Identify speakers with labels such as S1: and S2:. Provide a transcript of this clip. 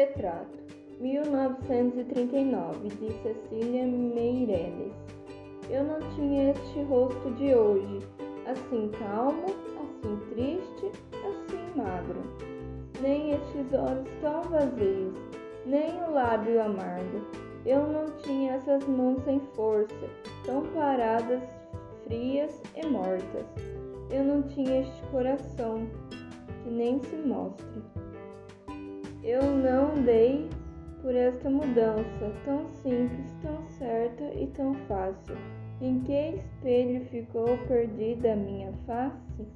S1: Retrato 1939 de Cecília Meireles Eu não tinha este rosto de hoje, assim calmo, assim triste, assim magro, nem estes olhos tão vazios, nem o lábio amargo. Eu não tinha essas mãos sem força, tão paradas, frias e mortas. Eu não tinha este coração que nem se mostra. Eu não dei por esta mudança, tão simples, tão certa e tão fácil. Em que espelho ficou perdida a minha face?